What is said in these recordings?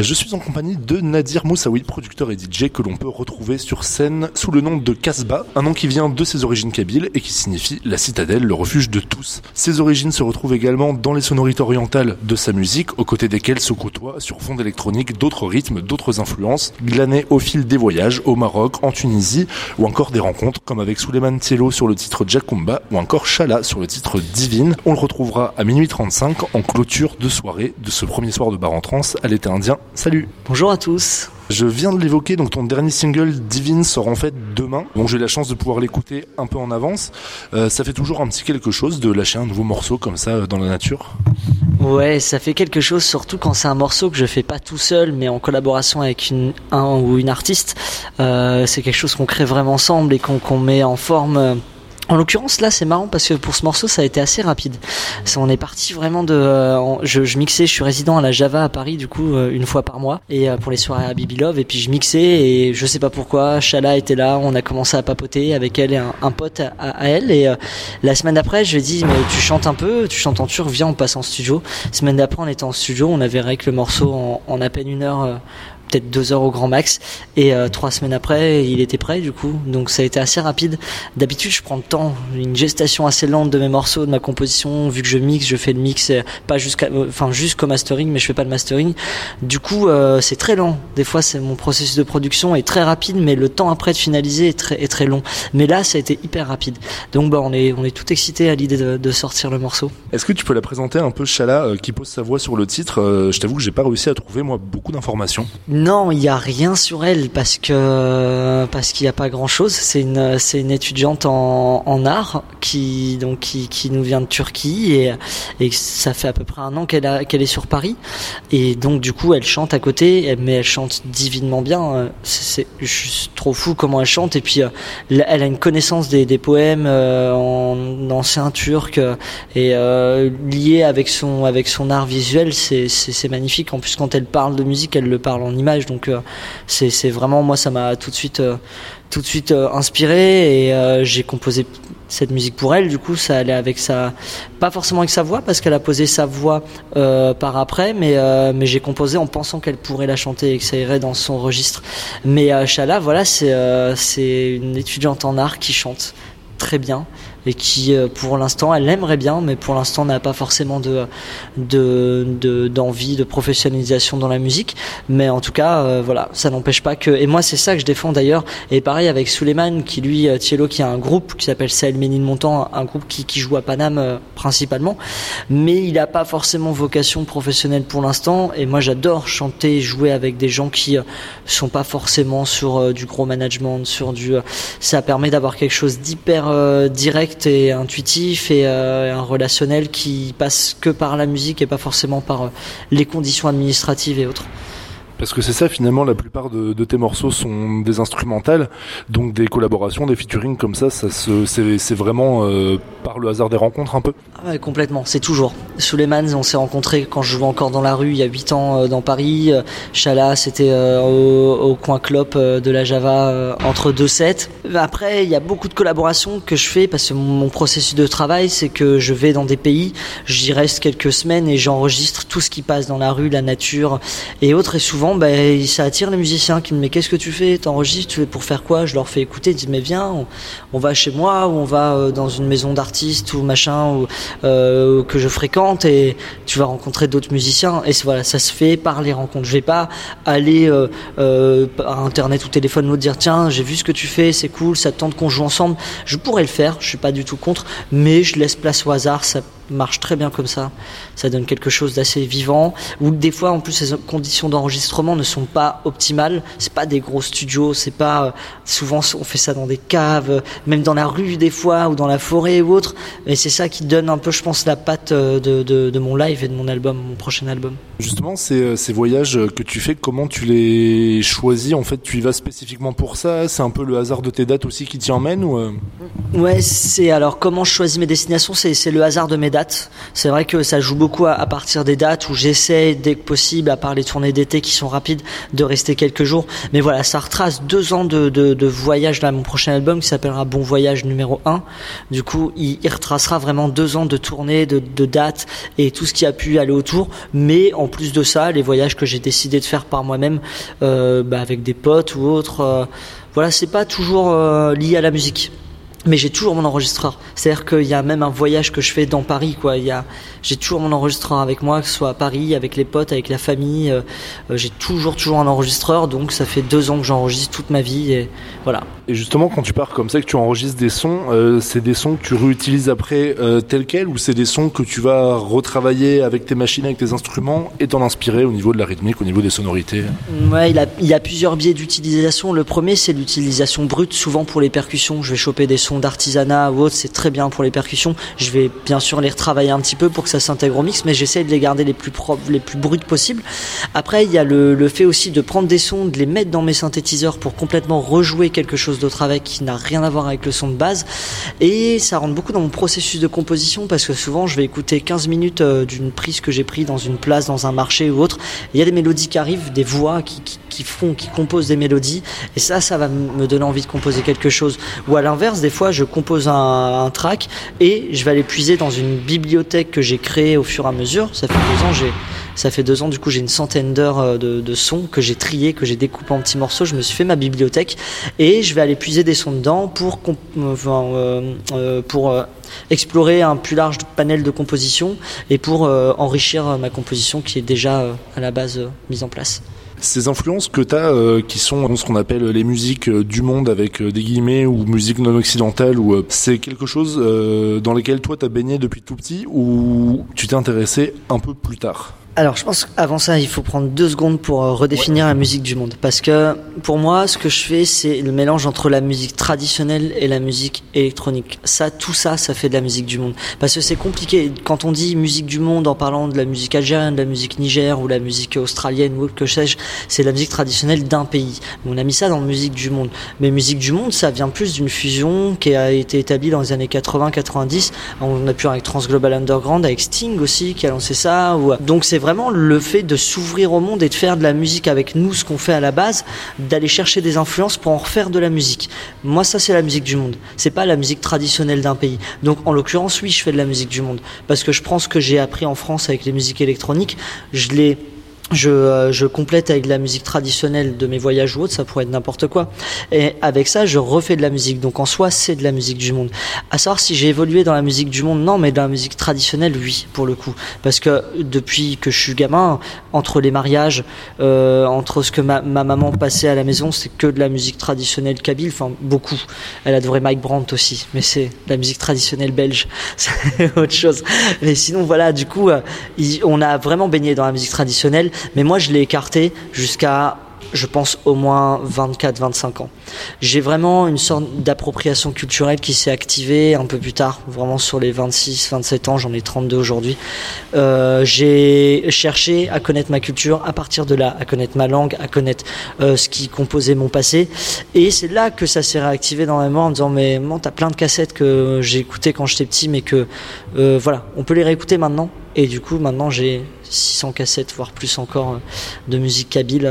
Je suis en compagnie de Nadir Moussaoui, producteur et DJ que l'on peut retrouver sur scène sous le nom de Casbah, un nom qui vient de ses origines kabyles et qui signifie la citadelle, le refuge de tous. Ses origines se retrouvent également dans les sonorités orientales de sa musique, aux côtés desquelles se côtoient sur fond électronique d'autres rythmes, d'autres influences, glanées au fil des voyages au Maroc, en Tunisie, ou encore des rencontres comme avec Suleiman Tielo sur le titre Jakumba, ou encore Shala sur le titre Divine. On le retrouvera à minuit 35 en clôture de soirée de ce premier soir de bar en trance à l'été indien Salut. Bonjour à tous. Je viens de l'évoquer, donc ton dernier single Divine sort en fait demain. Donc j'ai la chance de pouvoir l'écouter un peu en avance. Euh, ça fait toujours un petit quelque chose de lâcher un nouveau morceau comme ça euh, dans la nature. Ouais, ça fait quelque chose, surtout quand c'est un morceau que je fais pas tout seul, mais en collaboration avec une, un ou une artiste. Euh, c'est quelque chose qu'on crée vraiment ensemble et qu'on met en forme en l'occurrence, là, c'est marrant parce que pour ce morceau, ça a été assez rapide. On est parti vraiment de. Euh, je, je, mixais, je suis résident à la Java à Paris, du coup, euh, une fois par mois, et euh, pour les soirées à Bibi Love. Et puis je mixais, et je sais pas pourquoi, Shala était là, on a commencé à papoter avec elle et un, pote à, elle. Et la semaine d'après, je lui ai dit, mais tu chantes un peu, tu chantes en turc, viens, on passe en studio. semaine d'après, on était en studio, on avait avec le morceau en, en à peine une heure peut-être deux heures au grand max. Et euh, trois semaines après, il était prêt du coup. Donc ça a été assez rapide. D'habitude, je prends le temps, une gestation assez lente de mes morceaux, de ma composition. Vu que je mixe, je fais le mix, euh, pas jusqu'à, euh, enfin jusqu'au mastering, mais je fais pas le mastering. Du coup, c'est très lent. Des fois, c'est mon processus de production est très rapide, mais le temps après de finaliser est très, long. Mais là, ça a été hyper rapide. Donc, bah, on est, on est tout excité à l'idée de, de, sortir le morceau. Est-ce que tu peux la présenter un peu, Chala, qui pose sa voix sur le titre? Je t'avoue que j'ai pas réussi à trouver moi beaucoup d'informations. Non, il n'y a rien sur elle parce que parce qu'il n'y a pas grand chose. C'est une c'est une étudiante en, en art qui donc qui, qui nous vient de Turquie et et ça fait à peu près un an qu'elle qu'elle est sur Paris et donc du coup elle chante à côté mais elle chante divinement bien. C'est juste trop fou comment elle chante et puis elle a une connaissance des, des poèmes euh, en ancien turc et euh, lié avec son avec son art visuel c'est c'est magnifique. En plus quand elle parle de musique elle le parle en image donc c'est vraiment moi ça m'a tout de suite euh, tout de suite euh, inspiré et euh, j'ai composé cette musique pour elle. Du coup, ça allait avec sa, pas forcément avec sa voix parce qu'elle a posé sa voix par après, mais mais j'ai composé en pensant qu'elle pourrait la chanter et que ça irait dans son registre. Mais Shala, voilà, c'est c'est une étudiante en art qui chante très bien et qui euh, pour l'instant elle aimerait bien mais pour l'instant n'a pas forcément de d'envie de, professionnalisation dans la musique. Mais en tout cas euh, voilà ça n'empêche pas que et moi c'est ça que je défends d'ailleurs. Et pareil avec Suleiman qui lui euh, Thielo qui a un groupe qui s'appelle Sahel Ménine Montant un groupe qui, qui joue à Paname principalement. Mais il n'a pas forcément vocation professionnelle pour l'instant. Et moi j'adore chanter et jouer avec des gens qui sont pas forcément sur du gros management sur du ça permet d'avoir quelque chose d'hyper direct et intuitif et euh, un relationnel qui passe que par la musique et pas forcément par euh, les conditions administratives et autres. Parce que c'est ça finalement, la plupart de, tes morceaux sont des instrumentales, donc des collaborations, des featuring comme ça, ça c'est vraiment euh, par le hasard des rencontres un peu? Ah complètement, c'est toujours. Suleiman, on s'est rencontrés quand je jouais encore dans la rue il y a 8 ans euh, dans Paris. Chala, c'était euh, au, coin clope de la Java entre deux sets. Après, il y a beaucoup de collaborations que je fais parce que mon processus de travail, c'est que je vais dans des pays, j'y reste quelques semaines et j'enregistre tout ce qui passe dans la rue, la nature et autres. Et souvent bah, ça attire les musiciens qui me disent mais qu'est-ce que tu fais? T'enregistres Tu fais pour faire quoi? Je leur fais écouter, ils disent mais viens, on, va chez moi ou on va euh, dans une maison d'artistes ou machin euh, que je fréquente et tu vas rencontrer d'autres musiciens et voilà ça se fait par les rencontres. Je vais pas aller euh, par internet ou téléphone nous dire tiens j'ai vu ce que tu fais, c'est cool, ça te tente qu'on joue ensemble. Je pourrais le faire, je suis pas du tout contre, mais je laisse place au hasard. Ça marche très bien comme ça. Ça donne quelque chose d'assez vivant. Ou des fois, en plus, les conditions d'enregistrement ne sont pas optimales. C'est pas des gros studios. C'est pas euh, souvent on fait ça dans des caves, même dans la rue des fois ou dans la forêt ou autre. Et c'est ça qui donne un peu, je pense, la patte euh, de, de, de, mon live et de mon album, mon prochain album. Justement, ces, euh, ces voyages que tu fais, comment tu les choisis? En fait, tu y vas spécifiquement pour ça? C'est un peu le hasard de tes dates aussi qui t'y emmène ou Ouais, c'est alors comment je choisis mes destinations? C'est le hasard de mes dates C'est vrai que ça joue beaucoup à, partir des dates où j'essaie dès que possible, à part les tournées d'été qui sont rapides, de rester quelques jours. Mais voilà, ça retrace deux ans de, voyage dans mon prochain album qui s'appellera Bon Voyage numéro 1. Du coup, il, il, retracera vraiment deux ans de tournées, de, de dates et tout ce qui a pu aller autour. Mais en plus de ça, les voyages que j'ai décidé de faire par moi-même, euh, bah, avec des potes ou autres, euh, voilà, c'est pas toujours euh, lié à la musique mais j'ai toujours mon enregistreur. C'est-à-dire qu'il y a même un voyage que je fais dans Paris, quoi. Il y a, j'ai toujours mon enregistreur avec moi, que ce soit à Paris, avec les potes, avec la famille. Euh, euh, j'ai toujours, toujours un enregistreur, donc ça fait deux ans que j'enregistre toute ma vie, et voilà. Et justement, quand tu pars comme ça, que tu enregistres des sons, euh, c'est des sons que tu réutilises après euh, tels quels, ou c'est des sons que tu vas retravailler avec tes machines, avec tes instruments, et t'en inspirer au niveau de la rythmique, au niveau des sonorités? Ouais, il, a, il y a plusieurs biais d'utilisation. Le premier, c'est l'utilisation brute, souvent pour les percussions. Je vais choper des sons d'artisanat ou autre, c'est très bien pour les percussions. Je vais bien sûr les retravailler un petit peu pour que ça s'intègre au mix, mais j'essaie de les garder les plus propres, les plus brutes possibles. Après, il y a le, fait aussi de prendre des sons, de les mettre dans mes synthétiseurs pour complètement rejouer quelque chose d'autre avec qui n'a rien à voir avec le son de base. Et ça rentre beaucoup dans mon processus de composition parce que souvent je vais écouter 15 minutes euh, d'une prise que j'ai pris dans une place, dans un marché ou autre. Il y a des mélodies qui arrivent, des voix qui, qui font, qui composent des mélodies. Et ça, ça va me donner envie de composer quelque chose. Ou à l'inverse, des fois, je compose un, track et je vais aller puiser dans une bibliothèque que j'ai créée au fur et à mesure. Ça fait deux ans, j'ai ça fait deux ans, du coup, j'ai une centaine d'heures euh, de, sons que j'ai triés, que j'ai découpés en petits morceaux. Je me suis fait ma bibliothèque et je vais aller puiser des sons dedans pour, euh, euh, pour explorer un plus large panel de composition et pour enrichir ma composition qui est déjà à la base mise en place. Ces influences que tu euh, qui sont ce qu'on appelle les musiques du monde avec des guillemets ou musique non occidentale, ou c'est quelque chose euh, dans lesquelles toi t'as baigné depuis tout petit ou tu t'es intéressé un peu plus tard? Alors, je pense qu'avant ça, il faut prendre deux secondes pour redéfinir ouais. la musique du monde. Parce que pour moi, ce que je fais, c'est le mélange entre la musique traditionnelle et la musique électronique. Ça, tout ça, ça fait de la musique du monde. Parce que c'est compliqué. Quand on dit musique du monde en parlant de la musique algérienne, de la musique niger ou la musique australienne ou que sais-je, c'est la musique traditionnelle d'un pays. On a mis ça dans musique du monde. Mais musique du monde, ça vient plus d'une fusion qui a été établie dans les années 80-90. On a pu avec Transglobal Underground, avec Sting aussi, qui a lancé ça. Ou... Donc c'est vraiment le fait de s'ouvrir au monde et de faire de la musique avec nous, ce qu'on fait à la base, d'aller chercher des influences pour en refaire de la musique. Moi, ça, c'est la musique du monde. C'est pas la musique traditionnelle d'un pays. Donc, en l'occurrence, oui, je fais de la musique du monde. Parce que je prends ce que j'ai appris en France avec les musiques électroniques, je l'ai je, euh, je, complète avec de la musique traditionnelle de mes voyages ou autres, ça pourrait être n'importe quoi. Et avec ça, je refais de la musique. Donc en soi, c'est de la musique du monde. À savoir si j'ai évolué dans la musique du monde, non, mais dans la musique traditionnelle, oui, pour le coup. Parce que depuis que je suis gamin, entre les mariages, euh, entre ce que ma, ma, maman passait à la maison, c'est que de la musique traditionnelle kabyle, enfin beaucoup. Elle adorait Mike Brandt aussi, mais c'est la musique traditionnelle belge, c'est autre chose. Mais sinon, voilà, du coup, euh, on a vraiment baigné dans la musique traditionnelle mais moi je l'ai écarté jusqu'à je pense au moins 24-25 ans. J'ai vraiment une sorte d'appropriation culturelle qui s'est activée un peu plus tard, vraiment sur les 26-27 ans, j'en ai 32 aujourd'hui. Euh, j'ai cherché à connaître ma culture à partir de là, à connaître ma langue, à connaître euh, ce qui composait mon passé. Et c'est là que ça s'est réactivé dans ma mémoire en me disant mais bon, t'as plein de cassettes que j'ai écoutées quand j'étais petit, mais que euh, voilà, on peut les réécouter maintenant. Et du coup, maintenant j'ai 600 cassettes, voire plus encore, de musique kabyle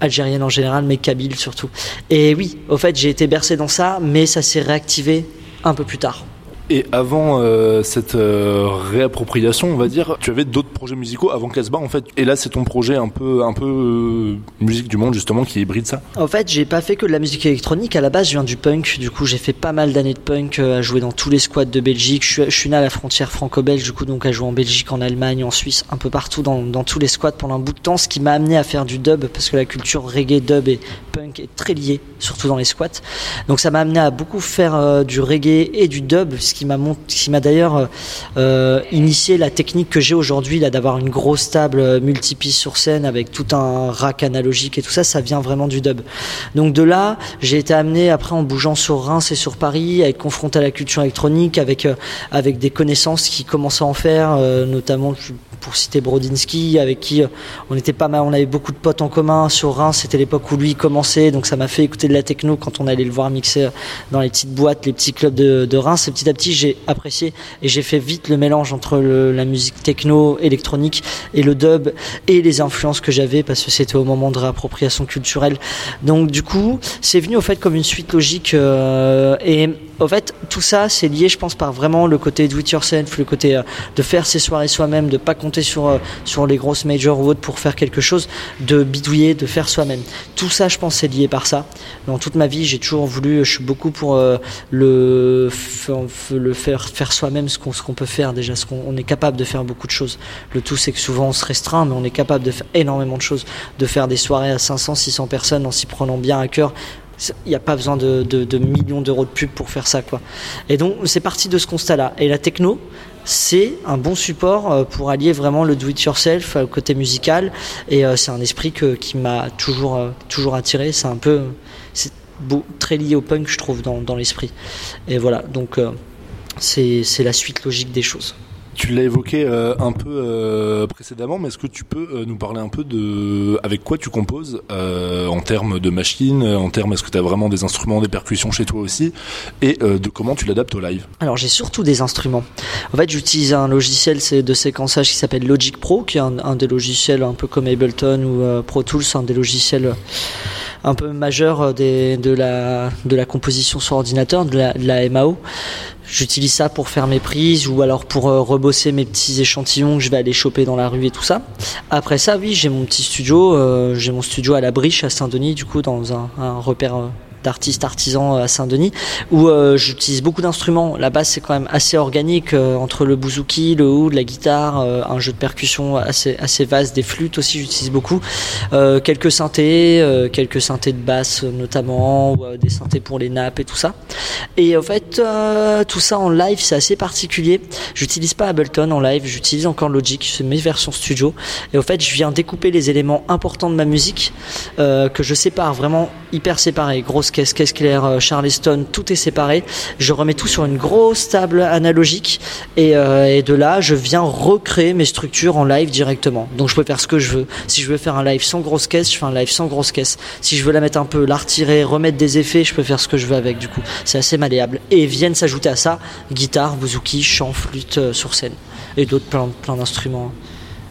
algérienne en général, mais kabyle surtout. Et oui, au fait, j'ai été bercé dans ça, mais ça s'est réactivé un peu plus tard. Et avant euh, cette euh, réappropriation, on va dire, tu avais d'autres projets musicaux avant Casbah en fait. Et là, c'est ton projet un peu, un peu euh, musique du monde justement qui hybride ça. En fait, j'ai pas fait que de la musique électronique. À la base, je viens du punk. Du coup, j'ai fait pas mal d'années de punk, à jouer dans tous les squats de Belgique. Je suis, je né à la frontière franco-belge, du coup, donc à jouer en Belgique, en Allemagne, en Suisse, un peu partout dans, dans tous les squats pendant un bout de temps. Ce qui m'a amené à faire du dub parce que la culture reggae, dub et punk est très liée, surtout dans les squats. Donc, ça m'a amené à beaucoup faire du reggae et du dub, ce qui qui m'a d'ailleurs euh, initié la technique que j'ai aujourd'hui d'avoir une grosse table multipiste sur scène avec tout un rack analogique et tout ça ça vient vraiment du dub. Donc de là j'ai été amené après en bougeant sur Reims et sur Paris à être confronté à la culture électronique avec euh, avec des connaissances qui commençaient à en faire euh, notamment pour citer Brodinski avec qui on était pas mal on avait beaucoup de potes en commun sur Reims. C'était l'époque où lui commençait donc ça m'a fait écouter de la techno quand on allait le voir mixer dans les petites boîtes les petits clubs de, de Reims. Et petit à petit j'ai apprécié et j'ai fait vite le mélange entre la musique techno, électronique et le dub et les influences que j'avais parce que c'était au moment de réappropriation culturelle. Donc du coup, c'est venu au fait comme une suite logique euh, et au fait, tout ça, c'est lié, je pense, par vraiment le côté do it yourself, le côté euh, de faire ses soirées soi-même, de pas compter sur euh, sur les grosses majors ou autres pour faire quelque chose, de bidouiller, de faire soi-même. Tout ça, je pense, c'est lié par ça. Dans toute ma vie, j'ai toujours voulu, je suis beaucoup pour euh, le le faire faire soi-même ce qu'on peut faire déjà, ce qu'on on est capable de faire beaucoup de choses. Le tout, c'est que souvent on se restreint, mais on est capable de faire énormément de choses, de faire des soirées à 500, 600 personnes en s'y prenant bien à cœur il n'y a pas besoin de, millions d'euros de pub pour faire ça quoi. Et donc c'est parti de ce constat-là. Et la techno, c'est un bon support euh, pour allier vraiment le do it yourself au côté musical. Et euh, c'est un esprit qui m'a toujours euh, toujours attiré. C'est un peu c'est très lié au punk je trouve dans, l'esprit. Et voilà. Donc c'est la suite logique des choses tu l'as évoqué euh, un peu euh, précédemment, mais est-ce que tu peux euh, nous parler un peu de avec quoi tu composes en termes de machines, en termes est-ce que tu as vraiment des instruments, des percussions chez toi aussi, et de comment tu l'adaptes au live? Alors j'ai surtout des instruments. En fait, j'utilise un logiciel de séquençage qui s'appelle Logic Pro, qui est un, des logiciels un peu comme Ableton ou Pro Tools, un des logiciels un peu majeurs de la composition sur ordinateur, de la MAO. J'utilise ça pour faire mes prises ou alors pour euh, rebosser mes petits échantillons que je vais aller choper dans la rue et tout ça. Après ça, oui, j'ai mon petit studio, euh, j'ai mon studio à la Briche à Saint-Denis, du coup, dans un, un repère euh, d'artistes artisans à Saint-Denis où euh, j'utilise beaucoup d'instruments. La basse c'est quand même assez organique euh, entre le bouzouki, le oud, la guitare, euh, un jeu de percussion assez assez vaste, des flûtes aussi j'utilise beaucoup, euh, quelques synthés, euh, quelques synthés de basse notamment, des synthés pour les nappes et tout ça. Et en fait tout ça en live c'est assez particulier. J'utilise pas Ableton en live, j'utilise encore Logic, c'est mes versions studio. Et au fait je viens découper les éléments importants de ma musique que je sépare vraiment hyper séparés, grosse caisse, caisse claire, Charleston, tout est séparé. Je remets tout sur une grosse table analogique et, euh, et, de là, je viens recréer mes structures en live directement. Donc je peux faire ce que je veux. Si je veux faire un live sans grosse caisse, je fais un live sans grosse caisse. Si je veux la mettre un peu, la retirer, remettre des effets, je peux faire ce que je veux avec. Du coup, c'est assez malléable. Et viennent s'ajouter à ça guitare, bouzouki, chant, flûte euh, sur scène et d'autres plein d'instruments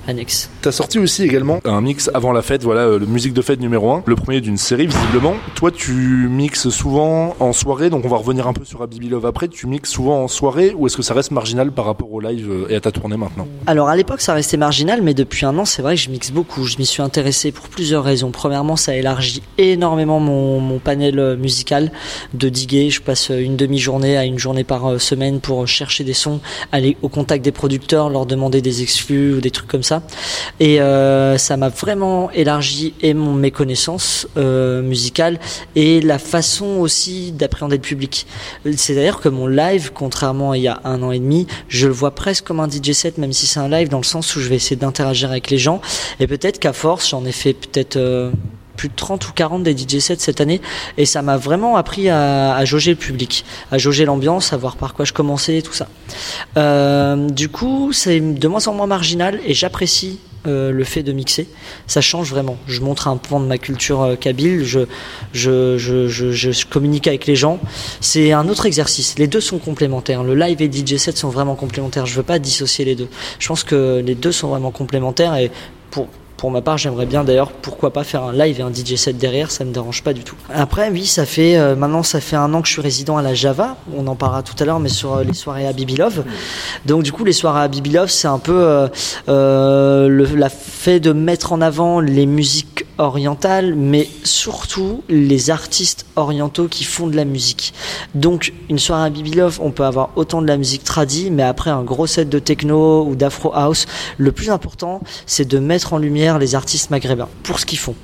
annexe. T'as sorti aussi également un mix avant la fête, voilà, le musique de fête numéro 1, le premier d'une série visiblement. Toi, tu mixes souvent en soirée, donc on va revenir un peu sur Habibi Love après. Tu mixes souvent en soirée ou est-ce que ça reste marginal par rapport au live et à ta tournée maintenant? Alors à l'époque, ça restait marginal, mais depuis un an, c'est vrai que je mixe beaucoup. Je m'y suis intéressé pour plusieurs raisons. Premièrement, ça élargit énormément mon, mon panel musical de diguer. Je passe une demi-journée à une journée par semaine pour chercher des sons, aller au contact des producteurs, leur demander des exclus ou des trucs comme ça Et euh, ça m'a vraiment élargi et mon mes connaissances euh, musicales et la façon aussi d'appréhender le public. C'est d'ailleurs que mon live, contrairement à il y a un an et demi, je le vois presque comme un DJ set, même si c'est un live dans le sens où je vais essayer d'interagir avec les gens. Et peut-être qu'à force, j'en ai fait peut-être euh, plus de 30 ou 40 des DJ sets cette année et ça m'a vraiment appris à, jauger le public, à jauger l'ambiance, à voir par quoi je commençais et tout ça. Euh, du coup, c'est de moins en moins marginal et j'apprécie euh, le fait de mixer, ça change vraiment. Je montre un point de ma culture euh, kabyle, je, je, je, je, communique avec les gens. C'est un autre exercice. Les deux sont complémentaires. Le live et DJ set sont vraiment complémentaires. Je veux pas dissocier les deux. Je pense que les deux sont vraiment complémentaires et pour, pour ma part, j'aimerais bien d'ailleurs, pourquoi pas faire un live et un DJ set derrière, ça me dérange pas du tout. Après, oui, ça fait euh, maintenant ça fait un an que je suis résident à la Java. On en parlera tout à l'heure, mais sur euh, les soirées à Bibilov. Donc du coup, les soirées à Bibilov, c'est un peu euh, le la fait de mettre en avant les musiques orientales, mais surtout les artistes orientaux qui font de la musique. Donc une soirée à Bibilov, on peut avoir autant de la musique tradie, mais après un gros set de techno ou d'afro house, le plus important, c'est de mettre en lumière les artistes maghrébins. Pour ce qu'ils font,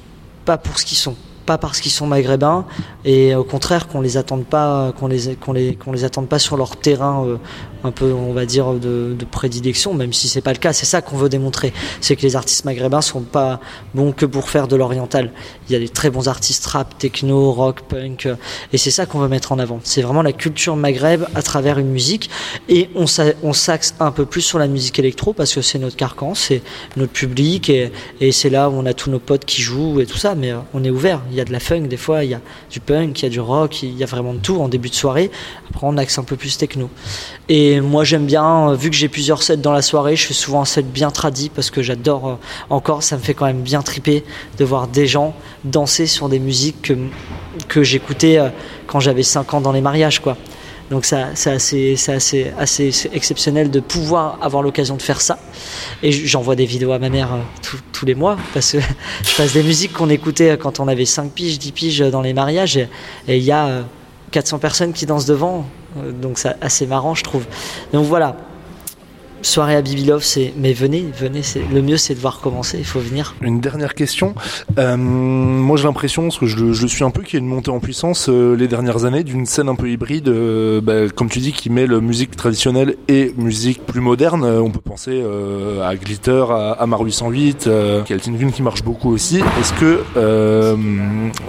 pas pour ce qu'ils sont. Pas parce qu'ils sont maghrébins et au contraire qu'on les attende pas qu'on les qu'on qu'on les attende pas sur leur terrain euh, un peu, on va dire, de, prédilection, même si c'est pas le cas. C'est ça qu'on veut démontrer, c'est que les artistes maghrébins sont pas bons que pour faire de l'oriental. Il y a des très bons artistes rap, techno, rock, punk, euh, et c'est ça qu'on veut mettre en avant. C'est vraiment la culture maghreb à travers une musique, et on s'axe un peu plus sur la musique électro parce que c'est notre carcan, c'est notre public, et, c'est là où on a tous nos potes qui jouent et tout ça. Mais euh, on est ouvert. Il y a de la funk des fois, il y a du punk, il y a du rock, il y a vraiment de tout en début de soirée. Après, on axe un peu plus techno. Moi, j'aime bien, euh, vu que j'ai plusieurs sets dans la soirée, je fais souvent un set bien tradit parce que j'adore euh, encore, ça me fait quand même bien triper de voir des gens danser sur des musiques que, j'écoutais euh, quand j'avais 5 ans dans les mariages, quoi. Donc c'est assez exceptionnel de pouvoir avoir l'occasion de faire ça. Et j'envoie des vidéos à ma mère tous les mois parce que je passe des musiques qu'on écoutait quand on avait 5 piges, 10 piges dans les mariages. Et il y a 400 personnes qui dansent devant. Donc c'est assez marrant, je trouve. Donc voilà, soirée à Bibilov, c'est mais venez, venez, c'est le mieux c'est de voir commencer, il faut venir. Une dernière question. Euh, moi j'ai l'impression, parce que je le, je le, suis un peu, qu'il y a une montée en puissance euh, les dernières années d'une scène un peu hybride, euh, bah, comme tu dis, qui mêle musique traditionnelle et musique plus moderne. On peut penser à Glitter, à, à Mar 808, qui une qui marche beaucoup aussi. Est-ce que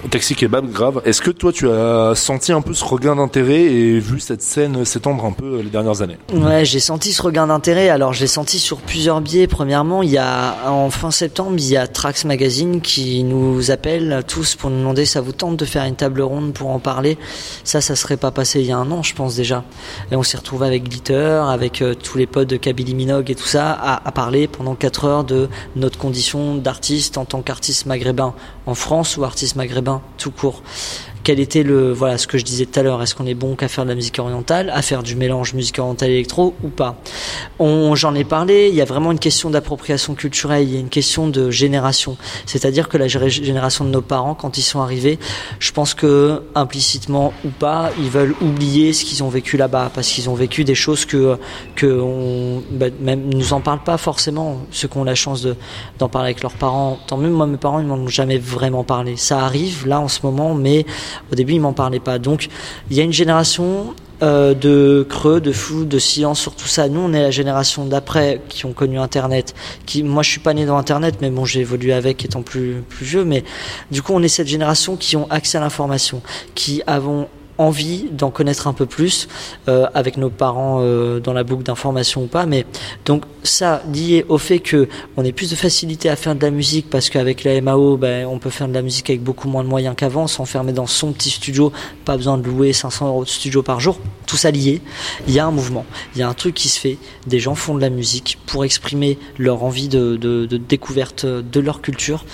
Taxi Kebab, grave. Est-ce que toi tu as senti un peu ce regain d'intérêt et vu cette scène s'étendre un peu les dernières années? Ouais, j'ai senti ce regain d'intérêt alors je l'ai senti sur plusieurs biais. Premièrement, il y a en fin septembre, il y a Trax Magazine qui nous appelle tous pour nous demander ça vous tente de faire une table ronde pour en parler? Ça, ça serait pas passé il y a un an, je pense déjà. Et on s'est retrouvé avec Glitter, avec euh, tous les potes de Kabylie Minogue et tout ça, à, à parler pendant quatre heures de notre condition d'artiste en tant qu'artiste maghrébin en France ou artiste maghrébin tout court quel était le voilà ce que je disais tout à l'heure est-ce qu'on est bon qu'à faire de la musique orientale à faire du mélange musique orientale électro ou pas? On j'en ai parlé il y a vraiment une question d'appropriation culturelle il y a une question de génération. C'est-à-dire que la génération de nos parents quand ils sont arrivés je pense que implicitement ou pas ils veulent oublier ce qu'ils ont vécu là-bas parce qu'ils ont vécu des choses que que on bah, même nous en parlent pas forcément. Ceux qui ont la chance de d'en parler avec leurs parents tant mieux. Moi mes parents ils m'en ont jamais vraiment parlé. Ça arrive là en ce moment mais au début, ils m'en parlaient pas. Donc, il y a une génération euh, de creux, de flou, de silence sur tout ça. Nous, on est la génération d'après qui ont connu Internet. Qui, moi, je suis pas né dans Internet, mais bon, j'ai évolué avec étant plus plus vieux. Mais du coup, on est cette génération qui ont accès à l'information, qui avons envie d'en connaître un peu plus euh, avec nos parents euh, dans la boucle d'information ou pas. Mais donc ça lié au fait que on ait plus de facilité à faire de la musique parce qu'avec la MAO, ben, on peut faire de la musique avec beaucoup moins de moyens qu'avant, s'enfermer dans son petit studio, pas besoin de louer 500 euros de studio par jour. Tout ça lié, il y a un mouvement, il y a un truc qui se fait. Des gens font de la musique pour exprimer leur envie de, de, de découverte de leur culture.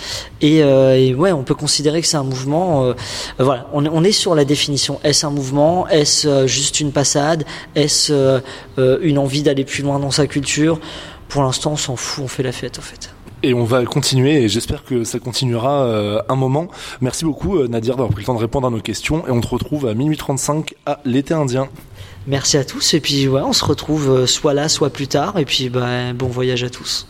Et, euh, et, ouais, on peut considérer que c'est un mouvement. Euh, voilà, on, on est sur la définition. Est-ce un mouvement? Est-ce euh, juste une passade? Est-ce euh, une envie d'aller plus loin dans sa culture? Pour l'instant, on s'en fout, on fait la fête en fait. Et on va continuer et j'espère que ça continuera euh, un moment. Merci beaucoup Nadir d'avoir pris le temps de répondre à nos questions et on te retrouve à minuit 35 à l'été indien. Merci à tous et puis ouais, on se retrouve soit là, soit plus tard et puis bah, bon voyage à tous.